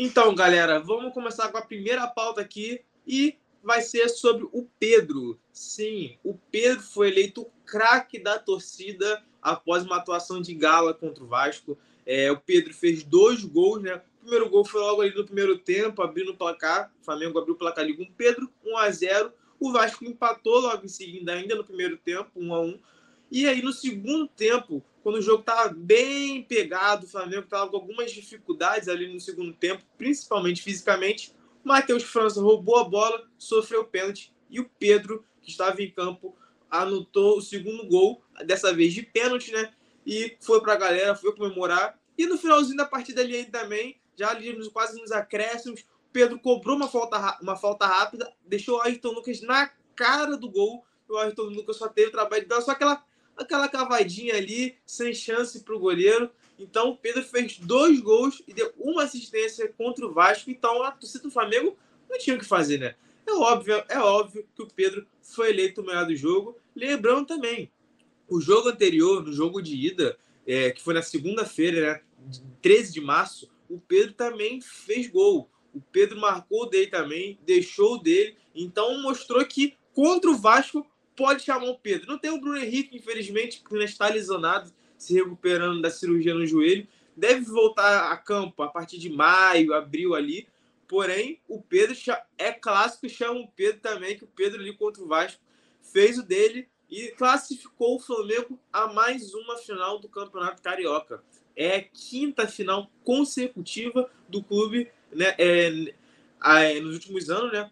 Então, galera, vamos começar com a primeira pauta aqui e vai ser sobre o Pedro. Sim, o Pedro foi eleito craque da torcida após uma atuação de gala contra o Vasco. É, o Pedro fez dois gols, né? O primeiro gol foi logo ali no primeiro tempo, abrindo o placar. O Flamengo abriu o placar ali com o Pedro, 1 a 0 O Vasco empatou logo em seguida, ainda no primeiro tempo, 1 a 1 E aí, no segundo tempo, quando o jogo estava bem pegado, o Flamengo estava com algumas dificuldades ali no segundo tempo, principalmente fisicamente, o Matheus França roubou a bola, sofreu pênalti e o Pedro, que estava em campo, anotou o segundo gol, dessa vez de pênalti, né? E foi para a galera, foi comemorar. E no finalzinho da partida ali também, já ali nos, quase nos acréscimos, Pedro cobrou uma falta, uma falta rápida, deixou o Ayrton Lucas na cara do gol. O Ayrton Lucas só teve trabalho de dar só aquela, aquela cavadinha ali, sem chance para o goleiro. Então, o Pedro fez dois gols e deu uma assistência contra o Vasco. Então, a torcida do Flamengo não tinha o que fazer, né? É óbvio, é óbvio que o Pedro foi eleito o melhor do jogo. Lembrando também, o jogo anterior, no jogo de ida, é, que foi na segunda-feira, né, 13 de março, o Pedro também fez gol. O Pedro marcou dele também, deixou dele. Então mostrou que contra o Vasco pode chamar o Pedro. Não tem o Bruno Henrique, infelizmente, porque está lesionado se recuperando da cirurgia no joelho. Deve voltar a campo a partir de maio, abril ali. Porém, o Pedro é clássico, chama o Pedro também, que o Pedro ali contra o Vasco fez o dele e classificou o Flamengo a mais uma final do Campeonato Carioca. É a quinta final consecutiva do clube né, é, é, nos últimos anos, né?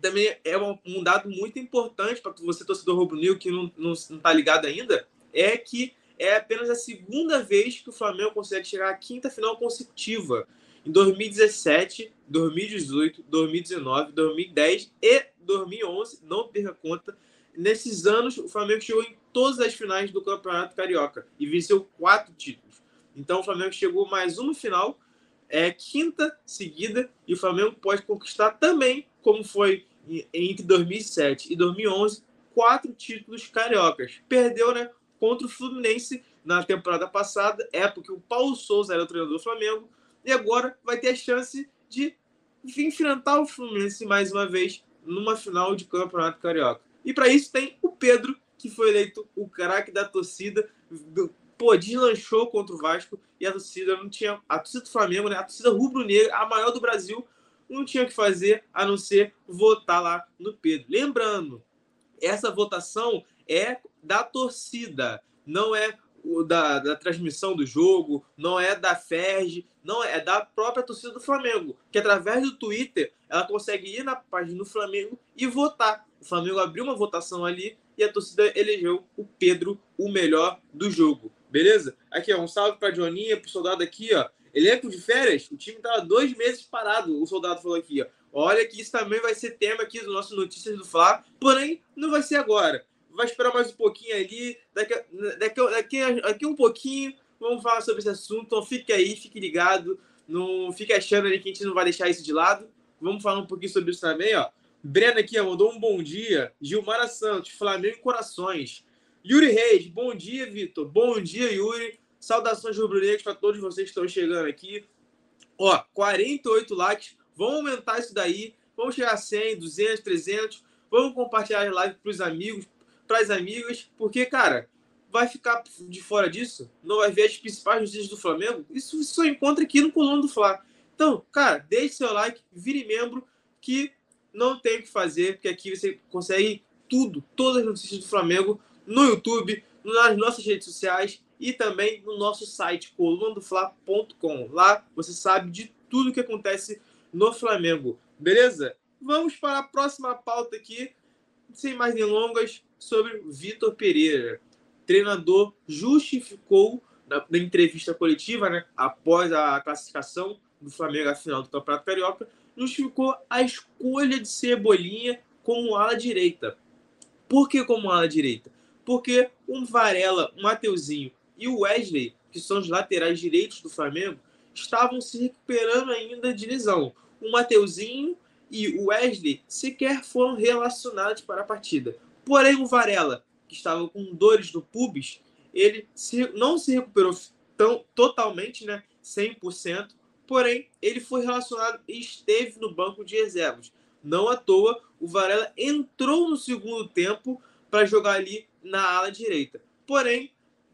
Também é um, dado muito importante para você, torcedor rubro-negro, que não está ligado ainda, é que é apenas a segunda vez que o Flamengo consegue chegar à quinta final consecutiva. Em 2017, 2018, 2019, 2010 e 2011, não perca conta. Nesses anos, o Flamengo chegou em todas as finais do Campeonato Carioca e venceu quatro títulos. Então, o Flamengo chegou mais uma final, é quinta seguida, e o Flamengo pode conquistar também, como foi entre 2007 e 2011, quatro títulos cariocas. Perdeu, né? contra o Fluminense na temporada passada, época que o Paulo Souza era o treinador do Flamengo, e agora vai ter a chance de enfrentar o Fluminense mais uma vez numa final de Campeonato Carioca. E para isso tem o Pedro, que foi eleito o craque da torcida, do, pô, deslanchou contra o Vasco e a torcida não tinha, a torcida do Flamengo, né, a torcida rubro-negra, a maior do Brasil, não tinha o que fazer a não ser votar lá no Pedro. Lembrando, essa votação é da torcida, não é o da, da transmissão do jogo, não é da FERJ, não é, é da própria torcida do Flamengo, que através do Twitter ela consegue ir na página do Flamengo e votar. O Flamengo abriu uma votação ali e a torcida elegeu o Pedro o melhor do jogo. Beleza? Aqui, ó, um salve para Joninha, pro soldado aqui, ó. Elenco de férias, o time tava dois meses parado, o soldado falou aqui, ó. Olha que isso também vai ser tema aqui do nosso Notícias do Fla, porém, não vai ser agora vai esperar mais um pouquinho ali. Daqui, daqui, daqui, daqui um pouquinho vamos falar sobre esse assunto. Então fique aí, fique ligado. Não fique achando ali que a gente não vai deixar isso de lado. Vamos falar um pouquinho sobre isso também, ó. Breno aqui ó, mandou um bom dia. Gilmara Santos, Flamengo e Corações. Yuri Reis, bom dia, Vitor. Bom dia, Yuri. Saudações rubro-negras para todos vocês que estão chegando aqui. Ó, 48 likes. Vamos aumentar isso daí. Vamos chegar a 100, 200, 300. Vamos compartilhar a live para os amigos, para as amigas, porque, cara, vai ficar de fora disso, não vai ver as principais notícias do Flamengo, isso só encontra aqui no Coluna do Fla. Então, cara, deixe seu like, vire membro, que não tem o que fazer, porque aqui você consegue tudo, todas as notícias do Flamengo no YouTube, nas nossas redes sociais e também no nosso site colunadofla.com. Lá você sabe de tudo o que acontece no Flamengo, beleza? Vamos para a próxima pauta aqui, sem mais delongas, sobre Vitor Pereira. Treinador justificou na, na, entrevista coletiva, né, após a classificação do Flamengo à final do Campeonato Carioca, justificou a escolha de Cebolinha como ala direita. Por que como ala direita? Porque o Varela, o Mateuzinho e o Wesley, que são os laterais direitos do Flamengo, estavam se recuperando ainda de lesão. O Mateuzinho e o Wesley sequer foram relacionados para a partida. Porém, o Varela, que estava com dores no pubis, ele se, não se recuperou tão, totalmente, né, 100%, porém ele foi relacionado e esteve no banco de reservas. Não à toa, o Varela entrou no segundo tempo para jogar ali na ala direita. Porém,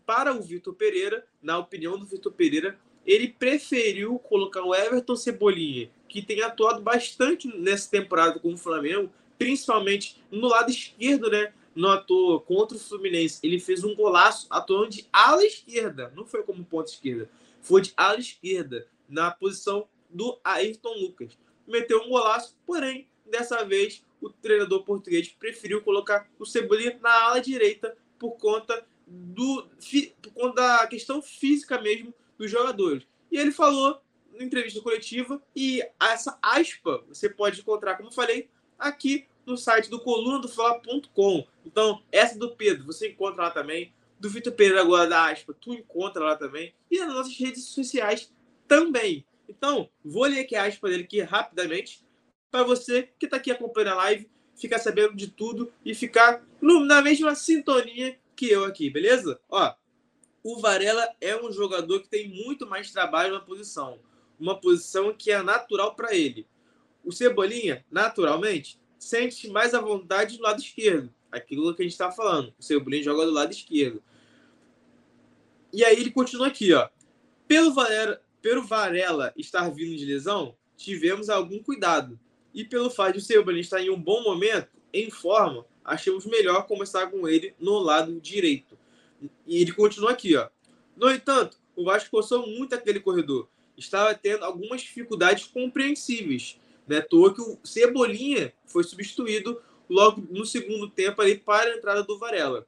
para o Vitor Pereira, na opinião do Vitor Pereira, ele preferiu colocar o Everton Cebolinha, que tem atuado bastante nessa temporada com o Flamengo, principalmente no lado esquerdo, né? Não atuou contra o Fluminense. Ele fez um golaço atuando de ala esquerda, não foi como ponta esquerda, foi de ala esquerda, na posição do Ayrton Lucas. Meteu um golaço, porém, dessa vez o treinador português preferiu colocar o Cebolinha na ala direita por conta do por conta da questão física mesmo dos jogadores. E ele falou na entrevista coletiva e essa aspa você pode encontrar, como falei, aqui no site do coluna do Fla.com. Então, essa do Pedro você encontra lá também. Do Vitor Pereira agora da aspa, tu encontra lá também. E nas nossas redes sociais também. Então, vou ler aqui a aspa dele aqui rapidamente para você que está aqui acompanhando a live ficar sabendo de tudo e ficar no, na mesma sintonia que eu aqui, beleza? Ó, o Varela é um jogador que tem muito mais trabalho na posição, uma posição que é natural para ele. O Cebolinha, naturalmente, sente mais à vontade do lado esquerdo, aquilo que a gente está falando. O Cebolinha joga do lado esquerdo. E aí ele continua aqui, ó. Pelo Varela, pelo Varela estar vindo de lesão, tivemos algum cuidado e pelo fato de o Cebolinha estar em um bom momento, em forma, achamos melhor começar com ele no lado direito. E ele continua aqui, ó. No entanto, o Vasco forçou muito aquele corredor. Estava tendo algumas dificuldades compreensíveis. Né? Toa que o Cebolinha foi substituído logo no segundo tempo ali para a entrada do Varela.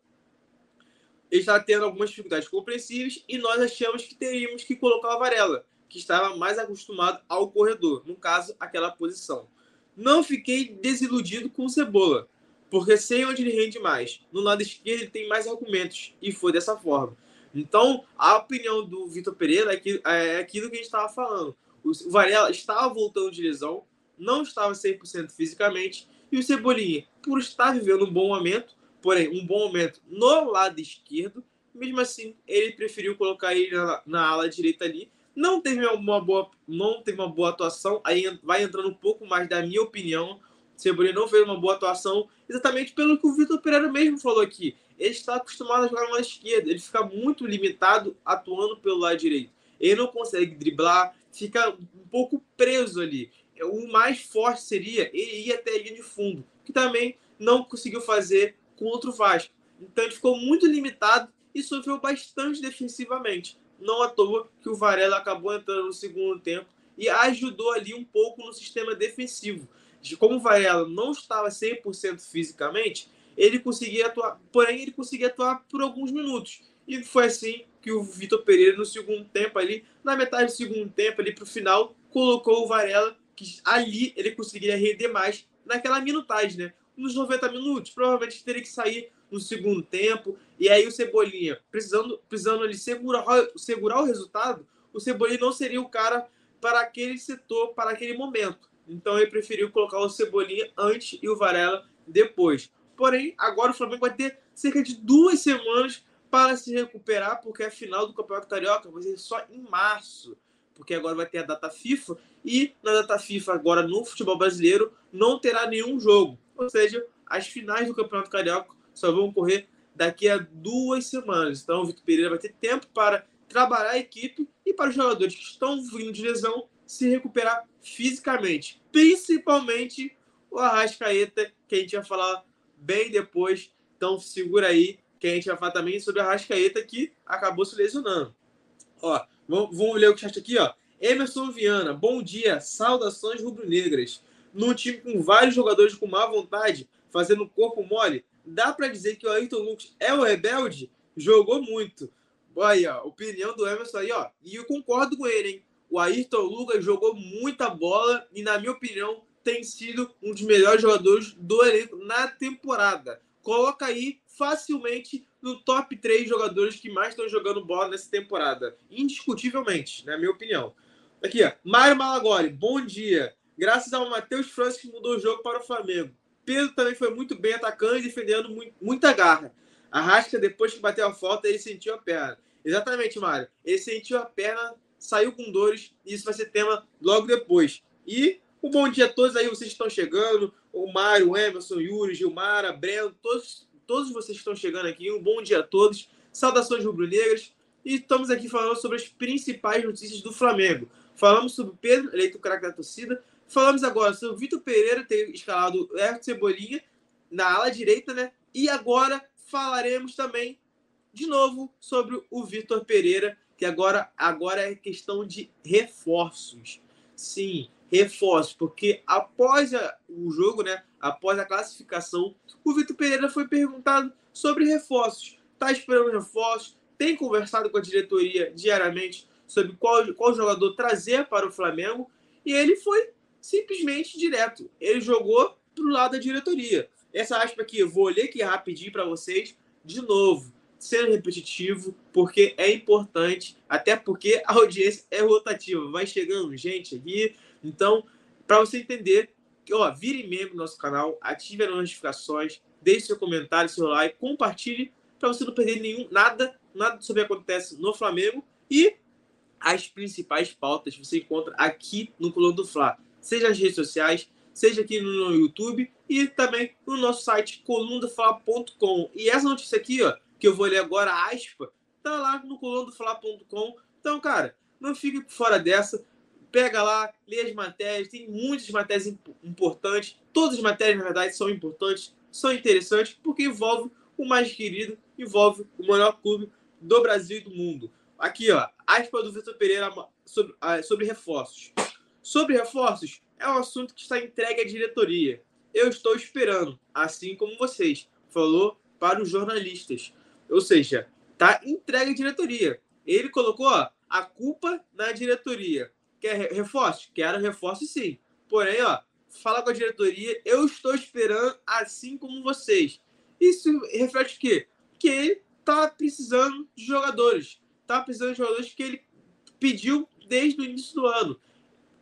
Ele estava tendo algumas dificuldades compreensíveis e nós achamos que teríamos que colocar o Varela, que estava mais acostumado ao corredor, no caso, aquela posição. Não fiquei desiludido com o Cebola, porque sei onde ele rende mais. No lado esquerdo ele tem mais argumentos, e foi dessa forma. Então, a opinião do Vitor Pereira é, é aquilo que a gente estava falando. O Varela estava voltando de lesão, não estava 100% fisicamente, e o Cebolinha, por estar vivendo um bom momento, porém, um bom momento no lado esquerdo, mesmo assim, ele preferiu colocar ele na, na ala direita ali, não teve uma boa, não teve uma boa atuação. Aí vai entrando um pouco mais da minha opinião. Cebolinha não fez uma boa atuação, exatamente pelo que o Vitor Pereira mesmo falou aqui. Ele está acostumado a jogar no lado esquerdo, ele fica muito limitado atuando pelo lado direito. Ele não consegue driblar, fica um pouco preso ali. O mais forte seria ele ir até a linha de fundo, que também não conseguiu fazer contra o Vasco. Então ele ficou muito limitado e sofreu bastante defensivamente não à toa que o Varela acabou entrando no segundo tempo e ajudou ali um pouco no sistema defensivo. De como o Varela não estava 100% fisicamente, ele conseguia atuar, porém ele conseguia atuar por alguns minutos. E foi assim que o Vitor Pereira no segundo tempo ali, na metade do segundo tempo ali para o final, colocou o Varela que ali ele conseguiria render mais naquela minutagem, né? Nos 90 minutos, provavelmente teria que sair no segundo tempo. E aí o Cebolinha, precisando, precisando ali segurar, segurar o resultado, o Cebolinha não seria o cara para aquele setor, para aquele momento. Então ele preferiu colocar o Cebolinha antes e o Varela depois. Porém, agora o Flamengo vai ter cerca de duas semanas para se recuperar, porque a final do Campeonato Carioca vai ser só em março. Porque agora vai ter a data FIFA e na data FIFA, agora no futebol brasileiro, não terá nenhum jogo. Ou seja, as finais do Campeonato Carioca só vão ocorrer daqui a duas semanas. Então, o Vitor Pereira vai ter tempo para trabalhar a equipe e para os jogadores que estão vindo de lesão se recuperar fisicamente. Principalmente o Arrascaeta, que a gente vai falar bem depois. Então, segura aí, que a gente vai falar também sobre o Arrascaeta, que acabou se lesionando. Ó, vamos, vamos ler o chat aqui, ó. Emerson Viana, bom dia, saudações rubro-negras. Num time com vários jogadores com má vontade, fazendo corpo mole, dá para dizer que o Ayrton Lucas é o rebelde? Jogou muito. Aí, ó, opinião do Emerson aí, ó. E eu concordo com ele, hein? O Ayrton Lucas jogou muita bola e, na minha opinião, tem sido um dos melhores jogadores do elenco na temporada. Coloca aí facilmente no top 3 jogadores que mais estão jogando bola nessa temporada. Indiscutivelmente, na minha opinião. Aqui, ó. Mário Malagoli, bom dia. Graças ao Matheus França que mudou o jogo para o Flamengo. Pedro também foi muito bem atacando e defendendo muita garra. A Rasca, depois que bateu a falta, ele sentiu a perna. Exatamente, Mário. Ele sentiu a perna saiu com dores, e isso vai ser tema logo depois. E um bom dia a todos aí, vocês estão chegando, o Mário, o Emerson, o Yuri, Gilmara, Breno, todos, todos vocês estão chegando aqui, um bom dia a todos, saudações rubro-negras, e estamos aqui falando sobre as principais notícias do Flamengo. Falamos sobre o Pedro, eleito craque da torcida, falamos agora sobre o Vitor Pereira ter escalado o Everton Cebolinha na ala direita, né? E agora falaremos também de novo sobre o Vitor Pereira, que agora, agora é questão de reforços. Sim, reforços, porque após a, o jogo, né, após a classificação, o Vitor Pereira foi perguntado sobre reforços. Está esperando reforços, tem conversado com a diretoria diariamente sobre qual, qual jogador trazer para o Flamengo, e ele foi simplesmente direto. Ele jogou para o lado da diretoria. Essa aspa aqui, eu vou ler aqui rapidinho para vocês de novo sendo repetitivo, porque é importante, até porque a audiência é rotativa, vai chegando gente aqui. Então, para você entender, ó, vire membro do nosso canal, ative as notificações, deixe seu comentário, seu like, compartilhe para você não perder nenhum nada, nada sobre o que acontece no Flamengo e as principais pautas você encontra aqui no Coluna do Fla, seja nas redes sociais, seja aqui no YouTube e também no nosso site colundafla.com. E essa notícia aqui, ó, que eu vou ler agora, aspa, tá lá no colunadofla.com. Então, cara, não fique fora dessa. Pega lá, lê as matérias, tem muitas matérias importantes. Todas as matérias, na verdade, são importantes, são interessantes, porque envolve o mais querido, envolve o maior clube do Brasil e do mundo. Aqui, ó, aspa do Vitor Pereira sobre, ah, sobre reforços. Sobre reforços, é um assunto que está entregue à diretoria. Eu estou esperando, assim como vocês, falou para os jornalistas. Ou seja, tá entregue à diretoria. Ele colocou ó, a culpa na diretoria. Quer reforço? Quero reforço sim. Porém, ó, fala com a diretoria, eu estou esperando assim como vocês. Isso reflete o quê? Que ele tá precisando de jogadores. Tá precisando de jogadores que ele pediu desde o início do ano.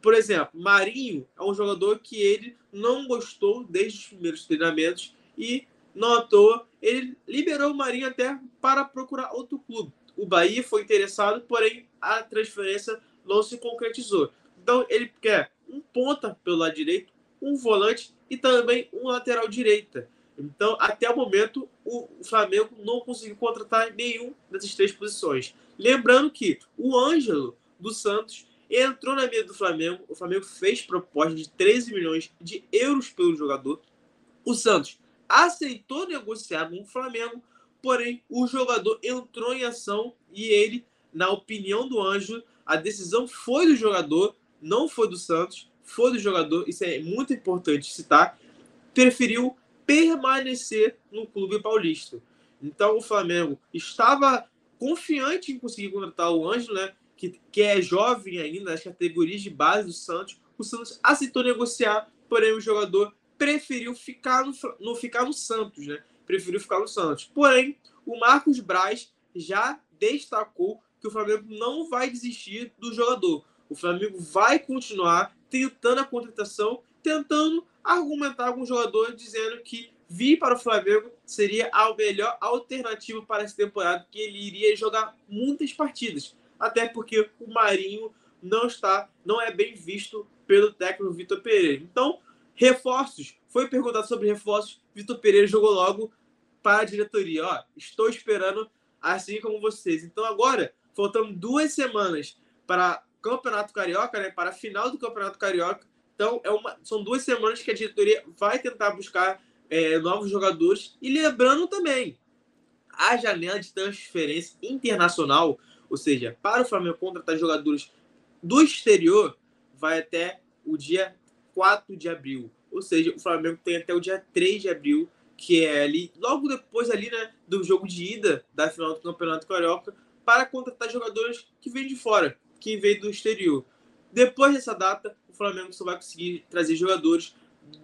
Por exemplo, Marinho é um jogador que ele não gostou desde os primeiros treinamentos e não à toa, ele liberou o Marinho até para procurar outro clube. O Bahia foi interessado, porém a transferência não se concretizou. Então ele quer um ponta pelo lado direito, um volante e também um lateral direita. Então, até o momento, o Flamengo não conseguiu contratar nenhum dessas três posições. Lembrando que o Ângelo do Santos entrou na mesa do Flamengo. O Flamengo fez proposta de 13 milhões de euros pelo jogador. O Santos aceitou negociar com o Flamengo, porém o jogador entrou em ação e ele, na opinião do Anjo, a decisão foi do jogador, não foi do Santos, foi do jogador, isso é muito importante citar, preferiu permanecer no clube paulista. Então o Flamengo estava confiante em conseguir contratar o Ângelo, né, que, que é jovem ainda, nas categorias de base do Santos. O Santos aceitou negociar, porém o jogador preferiu ficar no, no, ficar no Santos, né? Preferiu ficar no Santos. Porém, o Marcos Braz já destacou que o Flamengo não vai desistir do jogador. O Flamengo vai continuar tentando a contratação, tentando argumentar com o jogador, dizendo que vir para o Flamengo seria a melhor alternativa para essa temporada, que ele iria jogar muitas partidas. Até porque o Marinho não está, não é bem visto pelo técnico Vitor Pereira. Então, Reforços. Foi perguntado sobre reforços. Vitor Pereira jogou logo para a diretoria. Ó, estou esperando assim como vocês. Então agora, faltando duas semanas para Campeonato Carioca, né? Para a final do Campeonato Carioca. Então é uma, são duas semanas que a diretoria vai tentar buscar é, novos jogadores. E lembrando também, a janela de transferência internacional, ou seja, para o Flamengo contratar jogadores do exterior, vai até o dia 4 de abril. Ou seja, o Flamengo tem até o dia 3 de abril, que é ali, logo depois ali, né, do jogo de ida da final do Campeonato Carioca, para contratar jogadores que vêm de fora, que vêm do exterior. Depois dessa data, o Flamengo só vai conseguir trazer jogadores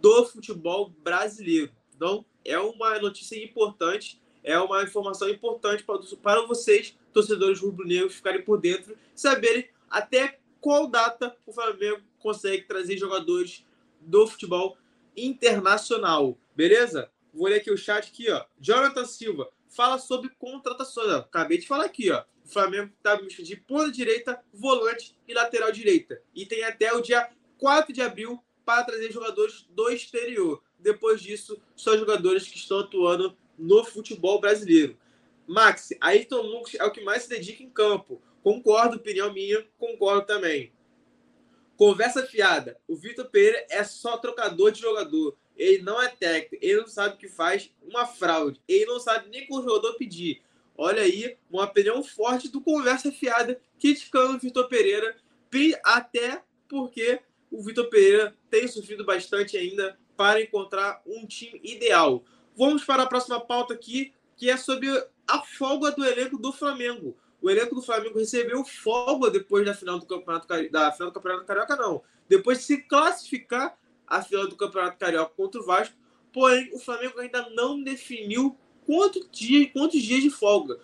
do futebol brasileiro. Então, é uma notícia importante, é uma informação importante para, para vocês, torcedores rubro-negros, ficarem por dentro, saberem até qual data o Flamengo consegue trazer jogadores do futebol internacional. Beleza? Vou ler aqui o chat aqui, ó. Jonathan Silva. fala sobre contratações. Ó. Acabei de falar aqui, ó. O Flamengo está de ponta direita, volante e lateral direita. E tem até o dia 4 de abril para trazer jogadores do exterior. Depois disso, só jogadores que estão atuando no futebol brasileiro. Max, Ayrton Lucas é o que mais se dedica em campo. Concordo, opinião minha, concordo também. Conversa fiada. O Vitor Pereira é só trocador de jogador. Ele não é técnico. Ele não sabe o que faz uma fraude. Ele não sabe nem o jogador pedir. Olha aí, uma opinião forte do Conversa Fiada criticando o Vitor Pereira. Até porque o Vitor Pereira tem sofrido bastante ainda para encontrar um time ideal. Vamos para a próxima pauta aqui, que é sobre a folga do elenco do Flamengo. O elenco do Flamengo recebeu folga depois da final do Campeonato da final do Campeonato Carioca, não. Depois de se classificar a final do Campeonato Carioca contra o Vasco. Porém, o Flamengo ainda não definiu quanto dia, quantos dias de folga.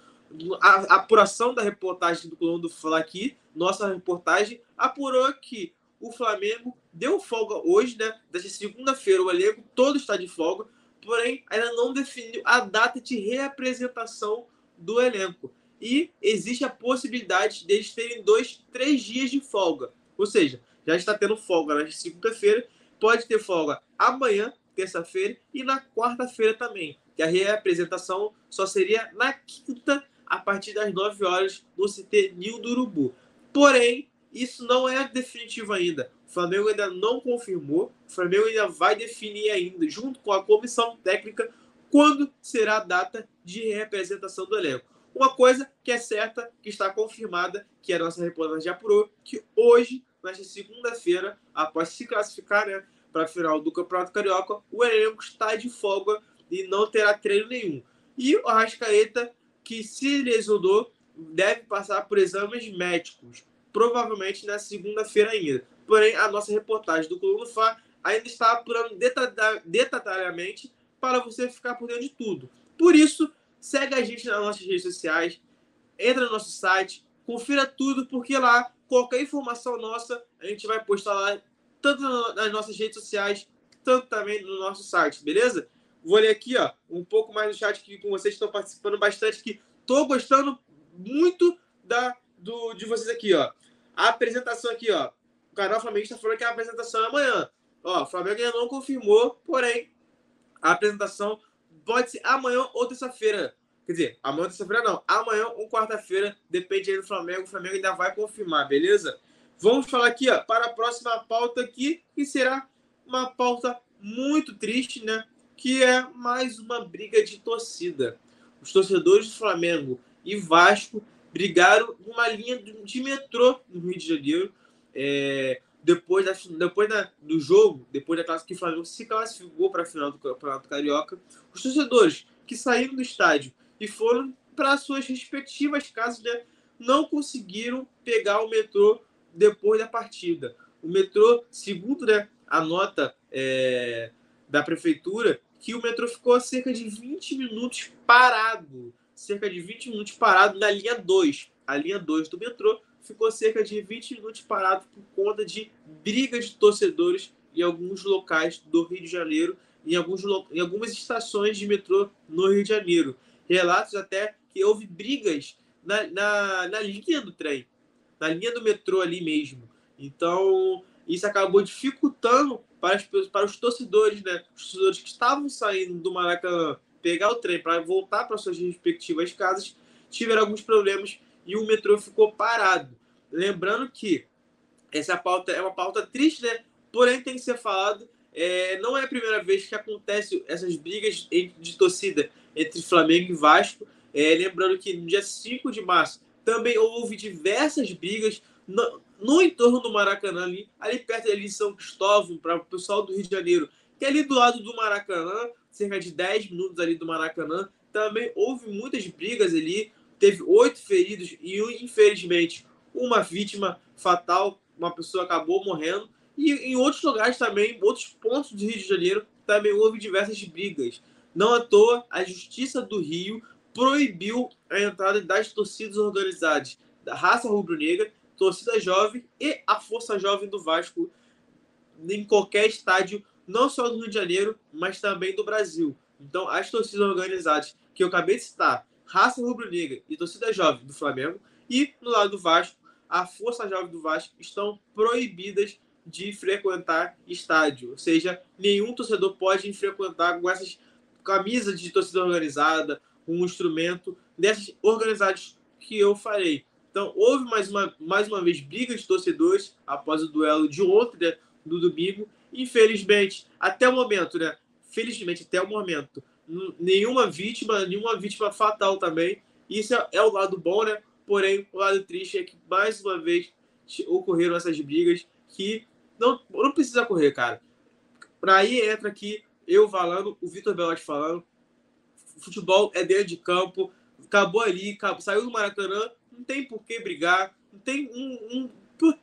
A, a apuração da reportagem do Colombo do Fala aqui, nossa reportagem, apurou que o Flamengo deu folga hoje, né? Dessa segunda-feira, o elenco todo está de folga porém ainda não definiu a data de reapresentação do elenco. E existe a possibilidade deles terem dois, três dias de folga. Ou seja, já está tendo folga na segunda-feira, pode ter folga amanhã, terça-feira, e na quarta-feira também. Que a reapresentação só seria na quinta, a partir das 9 horas, no CT Nil do Urubu. Porém, isso não é definitivo ainda. O Flamengo ainda não confirmou. O Flamengo ainda vai definir ainda, junto com a comissão técnica, quando será a data de representação do elenco. Uma coisa que é certa, que está confirmada, que a nossa reportagem já apurou, que hoje, nesta segunda-feira, após se classificar né, para a final do Campeonato Carioca, o elenco está de folga e não terá treino nenhum. E o Arrascaeta, que se lesionou, deve passar por exames médicos provavelmente na segunda-feira ainda. Porém, a nossa reportagem do Coluna Fá ainda está apurando detalhadamente para você ficar por dentro de tudo. Por isso, segue a gente nas nossas redes sociais, entra no nosso site, confira tudo, porque lá, qualquer informação nossa, a gente vai postar lá, tanto nas nossas redes sociais, tanto também no nosso site, beleza? Vou ler aqui, ó, um pouco mais do chat que com vocês estão participando bastante, que tô gostando muito da do, de vocês aqui, ó. A apresentação aqui, ó. Canal Flamenguista falou que a apresentação é amanhã. Ó, o Flamengo ainda não confirmou, porém, a apresentação pode ser amanhã ou terça-feira. Quer dizer, amanhã ou terça-feira não. Amanhã ou quarta-feira, depende aí do Flamengo. O Flamengo ainda vai confirmar, beleza? Vamos falar aqui, ó, para a próxima pauta aqui, que será uma pauta muito triste, né? Que é mais uma briga de torcida. Os torcedores do Flamengo e Vasco brigaram numa linha de metrô no Rio de Janeiro. É, depois da, depois da, do jogo, depois da classe que o Flamengo se classificou para a final do Campeonato Carioca, os torcedores que saíram do estádio e foram para suas respectivas casas né, não conseguiram pegar o metrô depois da partida. O metrô, segundo né, a nota é, da prefeitura, que o metrô ficou cerca de 20 minutos parado cerca de 20 minutos parado na linha 2. A linha 2 do metrô ficou cerca de 20 minutos parado por conta de briga de torcedores em alguns locais do Rio de Janeiro, em, alguns, em algumas estações de metrô no Rio de Janeiro. Relatos até que houve brigas na, na, na linha do trem, na linha do metrô ali mesmo. Então, isso acabou dificultando para, as, para os torcedores, né? Os torcedores que estavam saindo do Maracanã pegar o trem para voltar para suas respectivas casas, tiveram alguns problemas e o metrô ficou parado. Lembrando que essa pauta é uma pauta triste, né? Porém, tem que ser falado. É, não é a primeira vez que acontece essas brigas de torcida entre Flamengo e Vasco. É, lembrando que no dia 5 de março também houve diversas brigas no, no entorno do Maracanã, ali, ali perto de São Cristóvão, para o pessoal do Rio de Janeiro, que é ali do lado do Maracanã, cerca de 10 minutos ali do Maracanã. Também houve muitas brigas ali, teve oito feridos e, infelizmente, uma vítima fatal, uma pessoa acabou morrendo. E em outros lugares também, outros pontos do Rio de Janeiro, também houve diversas brigas. Não à toa, a Justiça do Rio proibiu a entrada das torcidas organizadas da raça rubro-negra, torcida jovem e a Força Jovem do Vasco em qualquer estádio não só do Rio de Janeiro, mas também do Brasil. Então, as torcidas organizadas que eu acabei de citar, raça rubro-negra e torcida jovem do Flamengo, e no lado do Vasco, a força jovem do Vasco estão proibidas de frequentar estádio. Ou seja, nenhum torcedor pode frequentar com essas camisas de torcida organizada, um instrumento dessas organizadas que eu falei. Então, houve mais uma, mais uma vez briga de torcedores após o duelo de ontem, né, do domingo. Infelizmente, até o momento, né? Felizmente, até o momento, nenhuma vítima, nenhuma vítima fatal também. Isso é, é o lado bom, né? Porém, o lado triste é que mais uma vez ocorreram essas brigas que não, não precisa correr, cara. Aí entra aqui eu falando, o Vitor Belotti falando. Futebol é dentro de campo, acabou ali, acabou, saiu do Maracanã, não tem por que brigar, não tem um, um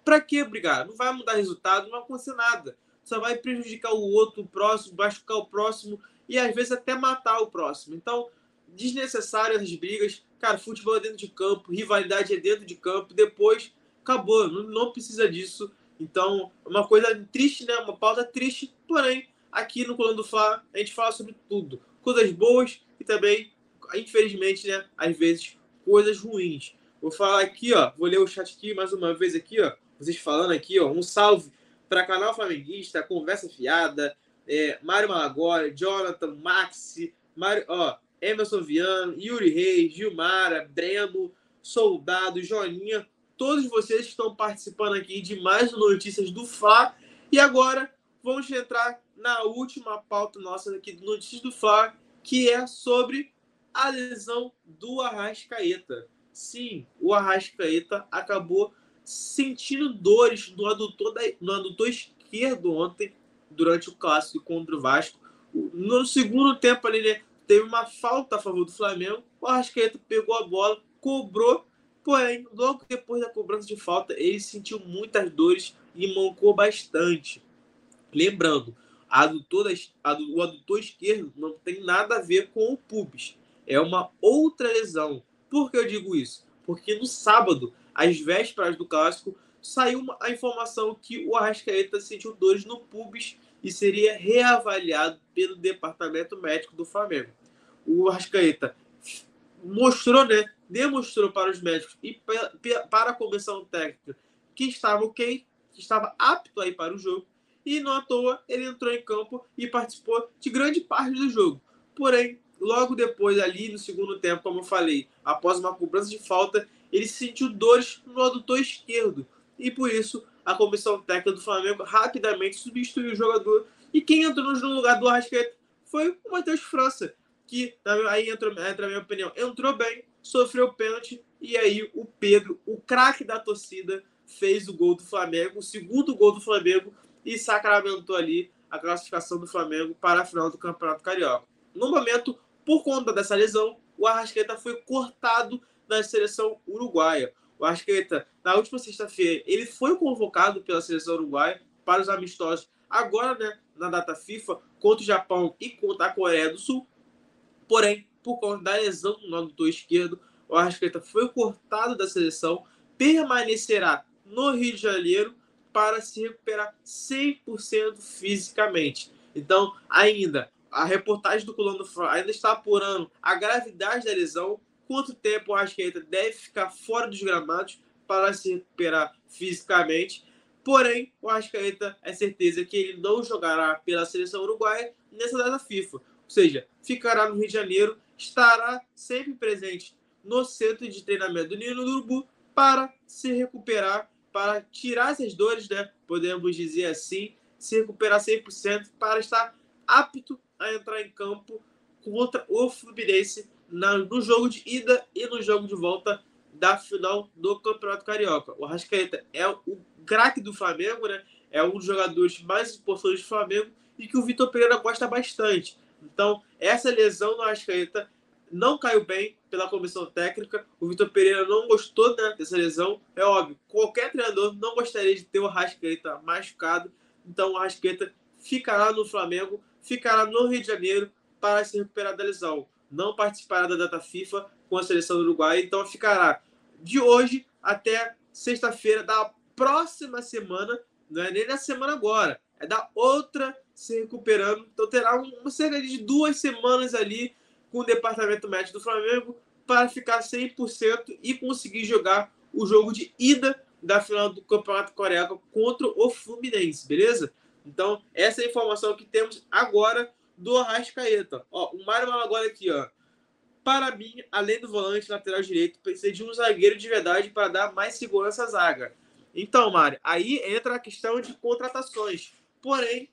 para que brigar? Não vai mudar resultado, não vai acontecer nada. Só vai prejudicar o outro, o próximo, machucar o próximo e às vezes até matar o próximo. Então, desnecessárias as brigas. Cara, futebol é dentro de campo, rivalidade é dentro de campo. Depois, acabou. Não, não precisa disso. Então, uma coisa triste, né? Uma pauta triste. Porém, aqui no Colando do Fla, a gente fala sobre tudo. Coisas boas e também, infelizmente, né? Às vezes, coisas ruins. Vou falar aqui, ó. Vou ler o chat aqui mais uma vez aqui, ó. Vocês falando aqui, ó. Um salve para canal Flamenguista, Conversa Fiada, é, Mário Malagora, Jonathan, Maxi, Mário, ó, Emerson Viano, Yuri Reis, Gilmara, Breno, Soldado, Joninha, todos vocês que estão participando aqui de mais notícias do Fla. E agora vamos entrar na última pauta nossa aqui do Notícias do Fla, que é sobre a lesão do Arrascaeta. Sim, o Arrascaeta acabou sentindo dores no adutor, da, no adutor esquerdo ontem, durante o clássico contra o Vasco. No segundo tempo ali, né, teve uma falta a favor do Flamengo. O Arrascaeta pegou a bola, cobrou, porém, logo depois da cobrança de falta, ele sentiu muitas dores e mancou bastante. Lembrando, adutor, o adutor esquerdo não tem nada a ver com o pubis. É uma outra lesão. Por que eu digo isso? Porque no sábado, às vésperas do clássico, saiu a informação que o Arrascaeta sentiu dores no pubis e seria reavaliado pelo departamento médico do Flamengo. O Arrascaeta mostrou, né, demonstrou para os médicos e para a comissão técnica que estava ok, que estava apto a ir para o jogo, e não à toa ele entrou em campo e participou de grande parte do jogo. Porém, logo depois, ali no segundo tempo, como eu falei, após uma cobrança de falta, ele sentiu dores no adutor esquerdo, e por isso a comissão técnica do Flamengo rapidamente substituiu o jogador. E quem entrou no lugar do Arrascaeta foi o Matheus França, que aí entra, entra a minha opinião, entrou bem, sofreu pênalti, e aí o Pedro, o craque da torcida, fez o gol do Flamengo, o segundo gol do Flamengo, e sacramentou ali a classificação do Flamengo para a final do Campeonato Carioca. No momento, por conta dessa lesão, o Arrascaeta foi cortado da seleção uruguaia. O Arrascaeta, na última sexta-feira, ele foi convocado pela seleção uruguaia para os amistosos, agora né, na data FIFA, contra o Japão e contra a Coreia do Sul. Porém, por conta da lesão no adutor esquerdo, o Arrascaeta foi cortado da seleção, permanecerá no Rio de Janeiro para se recuperar 100% fisicamente. Então, ainda, a reportagem do Coluna ainda está apurando a gravidade da lesão, quanto tempo o Arrascaeta deve ficar fora dos gramados para se recuperar fisicamente. Porém, o Arrascaeta é certeza que ele não jogará pela seleção uruguaia nessa data FIFA. Ou seja, ficará no Rio de Janeiro, estará sempre presente no centro de treinamento do Nino do Urubu para se recuperar, para tirar essas dores, né? Podemos dizer assim, se recuperar 100% para estar apto a entrar em campo contra o Fluminense na, no jogo de ida e no jogo de volta da final do Campeonato Carioca. O Arrascaeta é o craque do Flamengo, né? É um dos jogadores mais importantes do Flamengo e que o Vitor Pereira gosta bastante. Então, essa lesão do Arrascaeta não caiu bem pela comissão técnica. O Vitor Pereira não gostou né, dessa lesão. É óbvio, qualquer treinador não gostaria de ter o Arrascaeta machucado. Então, o Arrascaeta ficará no Flamengo, ficará no Rio de Janeiro para se recuperar da lesão não participará da data FIFA com a seleção do Uruguai, então ficará de hoje até sexta-feira da próxima semana, não é nem da semana agora, é da outra se recuperando, então terá uma cerca de duas semanas ali com o departamento médico do Flamengo para ficar 100% e conseguir jogar o jogo de ida da final do Campeonato Carioca contra o Fluminense, beleza? Então, essa é a informação que temos agora do Arrascaeta. Ó, o Mário agora aqui, ó. Para mim, além do volante lateral direito, precisa de um zagueiro de verdade para dar mais segurança à zaga. Então, Mário, aí entra a questão de contratações. Porém,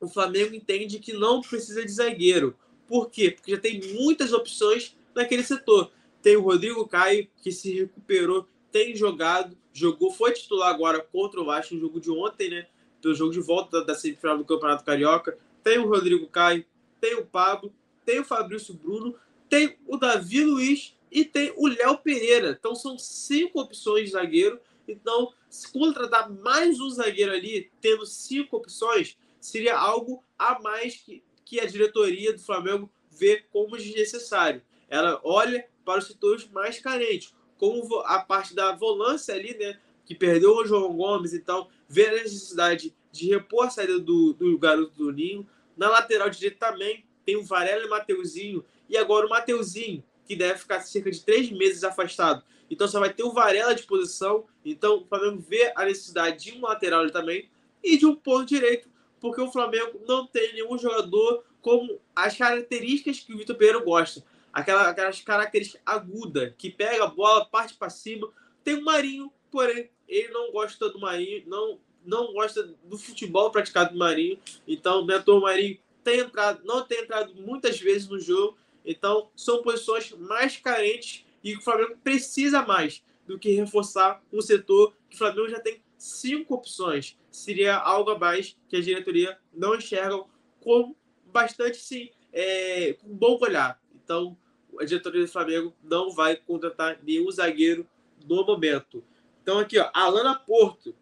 o Flamengo entende que não precisa de zagueiro. Por quê? Porque já tem muitas opções naquele setor. Tem o Rodrigo Caio, que se recuperou, tem jogado, jogou, foi titular agora contra o Vasco no jogo de ontem, né? Pelo jogo de volta da, semifinal do Campeonato Carioca. Tem o Rodrigo Caio, tem o Pablo, tem o Fabrício Bruno, tem o Davi Luiz e tem o Léo Pereira. Então são cinco opções de zagueiro. Então, se contratar mais um zagueiro ali, tendo cinco opções, seria algo a mais que, que a diretoria do Flamengo vê como desnecessário. Ela olha para os setores mais carentes, como a parte da volância ali, né, que perdeu o João Gomes, então vê a necessidade de repor a saída do, do garoto do Ninho. Na lateral direita também tem o Varela e o Mateuzinho, e agora o Mateuzinho, que deve ficar cerca de três meses afastado. Então só vai ter o Varela de posição. Então o Flamengo vê a necessidade de um lateral também e de um ponto direito, porque o Flamengo não tem nenhum jogador como as características que o Vitor Pereira gosta. Aquela, aquelas características agudas, que pega a bola, parte para cima. Tem o Marinho, porém, ele não gosta do Marinho, não, não gosta do futebol praticado do Marinho. Então, o Beto Marinho tem entrado, não tem entrado muitas vezes no jogo. Então, são posições mais carentes e o Flamengo precisa mais do que reforçar um setor que o Flamengo já tem cinco opções. Seria algo a mais que a diretoria não enxerga com bastante, sim, é, com bom olhar. Então, a diretoria do Flamengo não vai contratar nenhum zagueiro no momento. Então, aqui, ó, Alana Porto.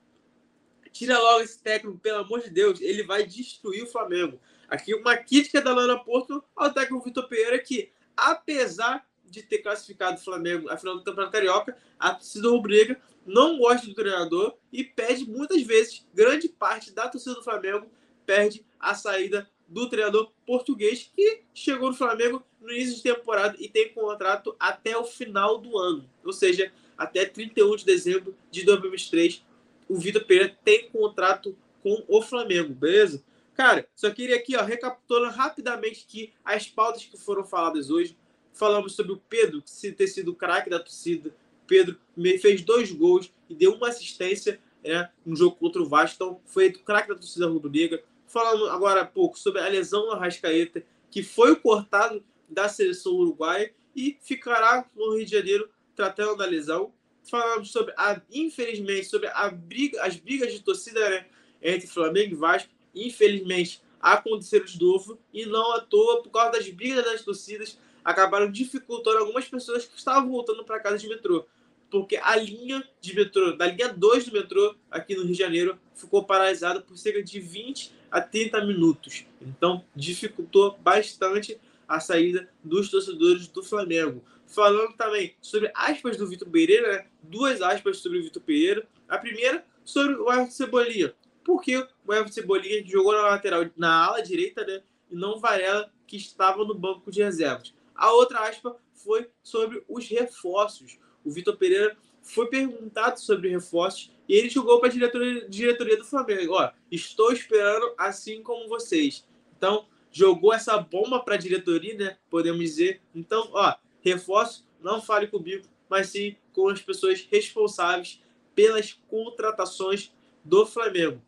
Tira logo esse técnico, pelo amor de Deus. Ele vai destruir o Flamengo. Aqui, uma crítica da Alana Porto ao técnico Vitor Pereira, que, apesar de ter classificado o Flamengo à final do Campeonato Carioca, a torcida rubro não gosta do treinador e pede muitas vezes, grande parte da torcida do Flamengo perde a saída do treinador português que chegou no Flamengo no início de temporada e tem contrato até o final do ano, ou seja, até 31 de dezembro de 2023. O Vitor Pereira tem contrato com o Flamengo, beleza? Cara, só queria aqui, ó, recapitulando rapidamente aqui as pautas que foram faladas hoje. Falamos sobre o Pedro, que ter sido o craque da torcida. Pedro fez dois gols e deu uma assistência né, no jogo contra o Vasco. Então, foi o craque da torcida rubro-negra. Falando agora há pouco sobre a lesão do Arrascaeta, que foi cortado da seleção uruguaia e ficará no Rio de Janeiro tratando da lesão. Falamos sobre, a, infelizmente, sobre a briga, as brigas de torcida né, entre Flamengo e Vasco. Infelizmente, aconteceram de novo e não à toa, por causa das brigas das torcidas, acabaram dificultando algumas pessoas que estavam voltando para casa de metrô. Porque a linha de metrô, da linha 2 do metrô, aqui no Rio de Janeiro, ficou paralisada por cerca de 20 a 30 minutos. Então, dificultou bastante a saída dos torcedores do Flamengo. Falando também sobre aspas do Vitor Pereira, né? duas aspas sobre o Vitor Pereira. A primeira sobre o Everton Cebolinha. Porque o Everton Cebolinha jogou na lateral, na ala direita, né? E não Varela, que estava no banco de reservas. A outra aspa foi sobre os reforços. O Vitor Pereira foi perguntado sobre reforços e ele jogou para a diretoria, diretoria do Flamengo. Ó, estou esperando assim como vocês. Então, jogou essa bomba para a diretoria, né? Podemos dizer. Então, ó, reforço, não fale comigo, mas sim com as pessoas responsáveis pelas contratações do Flamengo.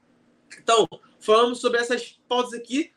Então, falamos sobre essas pautas aqui,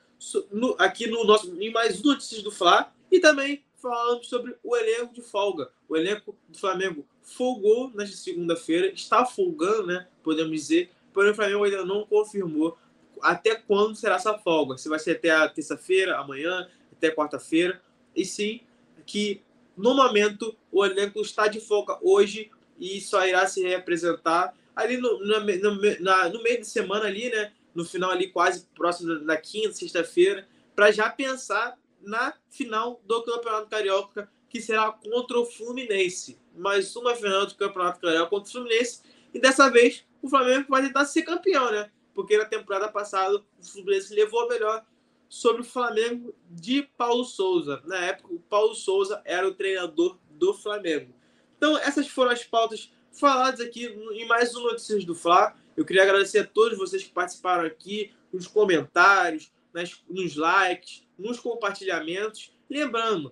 no, aqui no nosso, em mais notícias do Fla. E também falamos sobre o elenco de folga. O elenco do Flamengo folgou nesta segunda-feira, está folgando, né? Podemos dizer, porém o Flamengo ainda não confirmou até quando será essa folga. Se vai ser até a terça-feira, amanhã, até quarta-feira. E sim, que no momento o elenco está de folga hoje e só irá se representar ali no, no, na, no meio de semana ali, né? No final ali, quase próximo da quinta, sexta-feira, para já pensar na final do Campeonato Carioca, que será contra o Fluminense. Mais uma final do Campeonato Carioca contra o Fluminense. E dessa vez o Flamengo vai tentar ser campeão, né? Porque na temporada passada o Fluminense levou a melhor sobre o Flamengo de Paulo Souza. Na época, o Paulo Souza era o treinador do Flamengo. Então, essas foram as pautas faladas aqui em mais um Notícias do Fla. Eu queria agradecer a todos vocês que participaram aqui, nos comentários, nas, nos likes, nos compartilhamentos. Lembrando,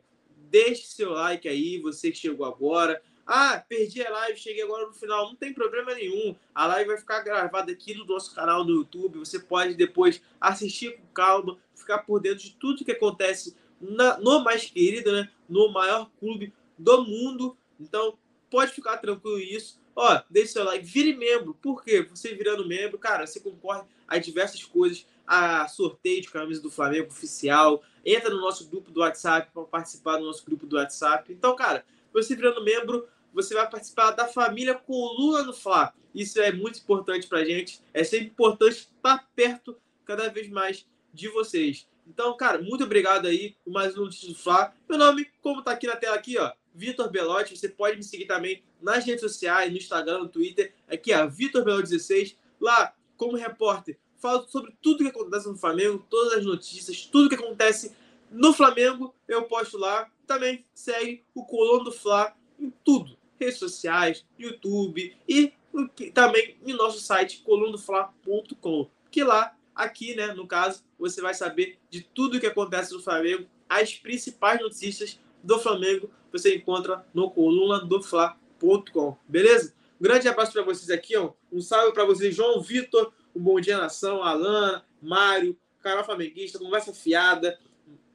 deixe seu like aí, você que chegou agora. Ah, perdi a live, cheguei agora no final. Não tem problema nenhum. A live vai ficar gravada aqui no nosso canal no YouTube. Você pode depois assistir com calma, ficar por dentro de tudo que acontece na, no mais querido, né? No maior clube do mundo. Então, pode ficar tranquilo isso. Ó, deixe seu like, vire membro. Por quê? Você virando membro, cara, você concorre a diversas coisas, a sorteio de camisa do Flamengo oficial. Entra no nosso grupo do WhatsApp para participar do nosso grupo do WhatsApp. Então, cara, você virando membro, você vai participar da família Coluna no Fla. Isso é muito importante para a gente. É sempre importante estar perto cada vez mais de vocês. Então, cara, muito obrigado aí por mais um Notícias do Fla. Meu nome, como tá aqui na tela aqui, ó, Vitor Belotti. Você pode me seguir também nas redes sociais, no Instagram, no Twitter. Aqui, ó, Vitor Belotti 16. Lá, como repórter, falo sobre tudo que acontece no Flamengo, todas as notícias, tudo que acontece no Flamengo, eu posto lá. Também segue o Colono do Fla em tudo redes sociais, YouTube e também no nosso site colunofla.com, que lá, aqui, né, no caso, você vai saber de tudo o que acontece no Flamengo, as principais notícias do Flamengo você encontra no colunadofla.com, beleza? Grande abraço para vocês aqui, ó. um salve para vocês, João Vitor, um bom dia nação, Alana, Mário, Carol Flamenguista, conversa fiada,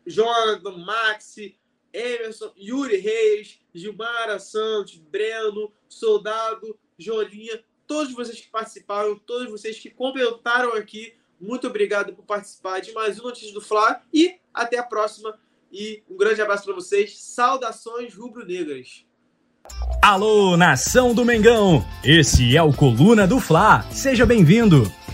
Jonathan, Maxi, Emerson, Yuri Reis, Gilmara Santos, Breno, Soldado, Jolinha, todos vocês que participaram, todos vocês que comentaram aqui. Muito obrigado por participar de mais um Notícias do Fla e até a próxima. E um grande abraço para vocês. Saudações rubro-negras. Alô, nação do Mengão! Esse é o Coluna do Fla. Seja bem-vindo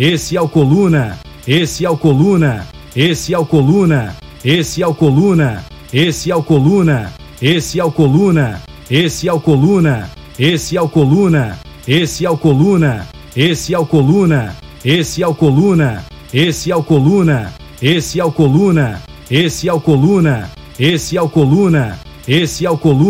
Esse é o Coluna, esse é o Coluna, esse é o Coluna, esse é o Coluna, esse é o Coluna, esse é o Coluna, esse é o Coluna, esse é o Coluna, esse é o Coluna, esse é o Coluna, esse é o Coluna, esse é o Coluna, esse é o Coluna, esse é o Coluna, esse é o Coluna, esse é o Coluna.